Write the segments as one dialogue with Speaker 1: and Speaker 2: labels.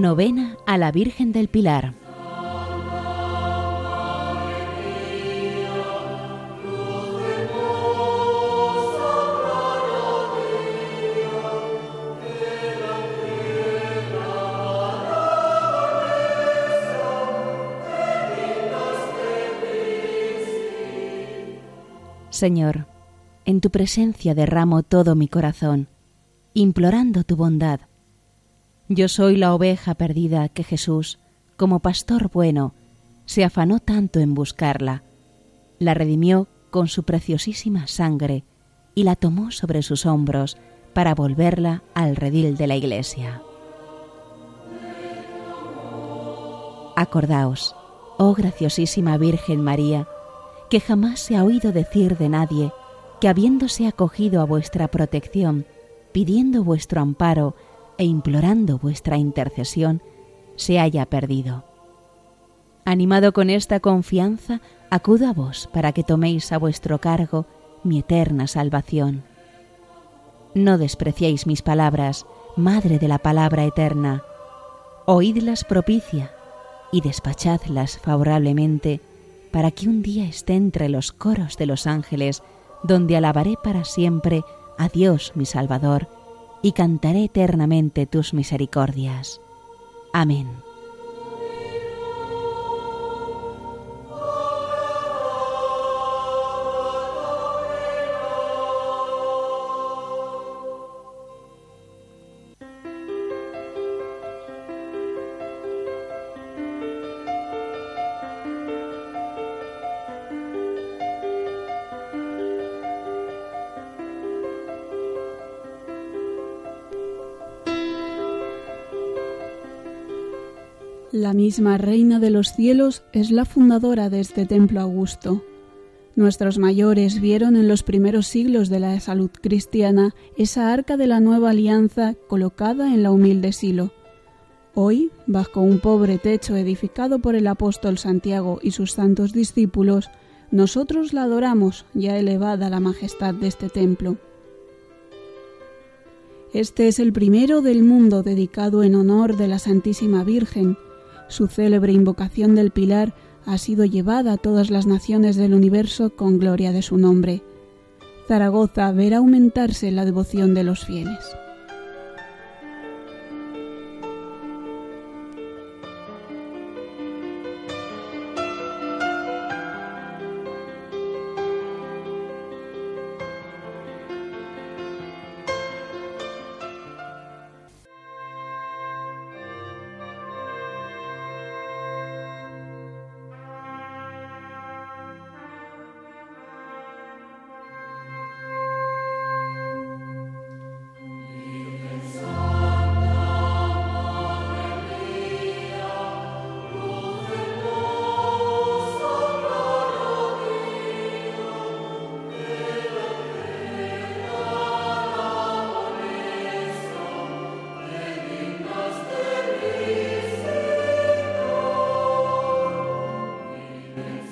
Speaker 1: Novena a la Virgen del Pilar. Señor, en tu presencia derramo todo mi corazón, implorando tu bondad. Yo soy la oveja perdida que Jesús, como pastor bueno, se afanó tanto en buscarla, la redimió con su preciosísima sangre y la tomó sobre sus hombros para volverla al redil de la Iglesia. Acordaos, oh graciosísima Virgen María, que jamás se ha oído decir de nadie que habiéndose acogido a vuestra protección, pidiendo vuestro amparo e implorando vuestra intercesión, se haya perdido. Animado con esta confianza, acudo a vos para que toméis a vuestro cargo mi eterna salvación. No despreciéis mis palabras, Madre de la palabra eterna. Oídlas propicia y despachadlas favorablemente para que un día esté entre los coros de los ángeles donde alabaré para siempre a Dios mi Salvador, y cantaré eternamente tus misericordias. Amén.
Speaker 2: La misma Reina de los cielos es la fundadora de este templo augusto. Nuestros mayores vieron en los primeros siglos de la salud cristiana esa arca de la nueva alianza colocada en la humilde silo. Hoy, bajo un pobre techo edificado por el apóstol Santiago y sus santos discípulos, nosotros la adoramos ya elevada la majestad de este templo. Este es el primero del mundo dedicado en honor de la Santísima Virgen, su célebre invocación del Pilar ha sido llevada a todas las naciones del universo con gloria de su nombre. Zaragoza verá aumentarse la devoción de los fieles.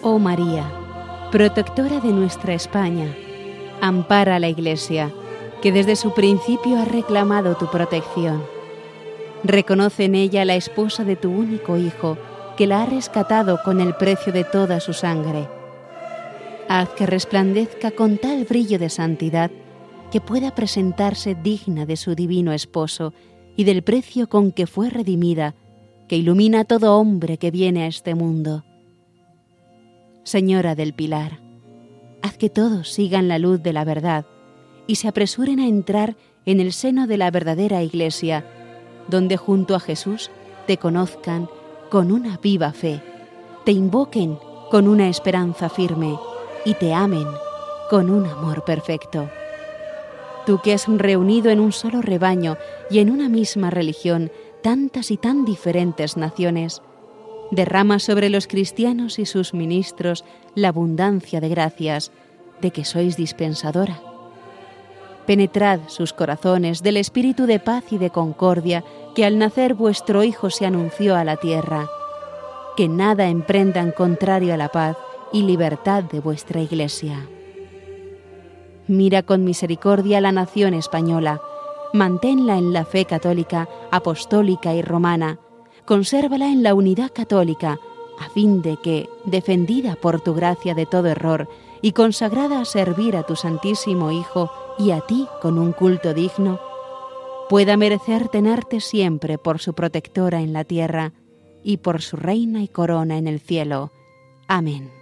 Speaker 1: Oh María, protectora de nuestra España, ampara a la Iglesia, que desde su principio ha reclamado tu protección. Reconoce en ella la esposa de tu único Hijo, que la ha rescatado con el precio de toda su sangre. Haz que resplandezca con tal brillo de santidad que pueda presentarse digna de su divino esposo y del precio con que fue redimida, que ilumina a todo hombre que viene a este mundo. Señora del Pilar, haz que todos sigan la luz de la verdad y se apresuren a entrar en el seno de la verdadera Iglesia, donde junto a Jesús te conozcan con una viva fe, te invoquen con una esperanza firme y te amen con un amor perfecto. Tú que has reunido en un solo rebaño y en una misma religión tantas y tan diferentes naciones, derrama sobre los cristianos y sus ministros la abundancia de gracias de que sois dispensadora. Penetrad sus corazones del espíritu de paz y de concordia que al nacer vuestro Hijo se anunció a la tierra. Que nada emprendan contrario a la paz y libertad de vuestra Iglesia. Mira con misericordia la nación española, manténla en la fe católica, apostólica y romana, consérvala en la unidad católica, a fin de que, defendida por tu gracia de todo error y consagrada a servir a tu Santísimo Hijo y a ti con un culto digno, pueda merecer tenerte siempre por su protectora en la tierra y por su reina y corona en el cielo. Amén.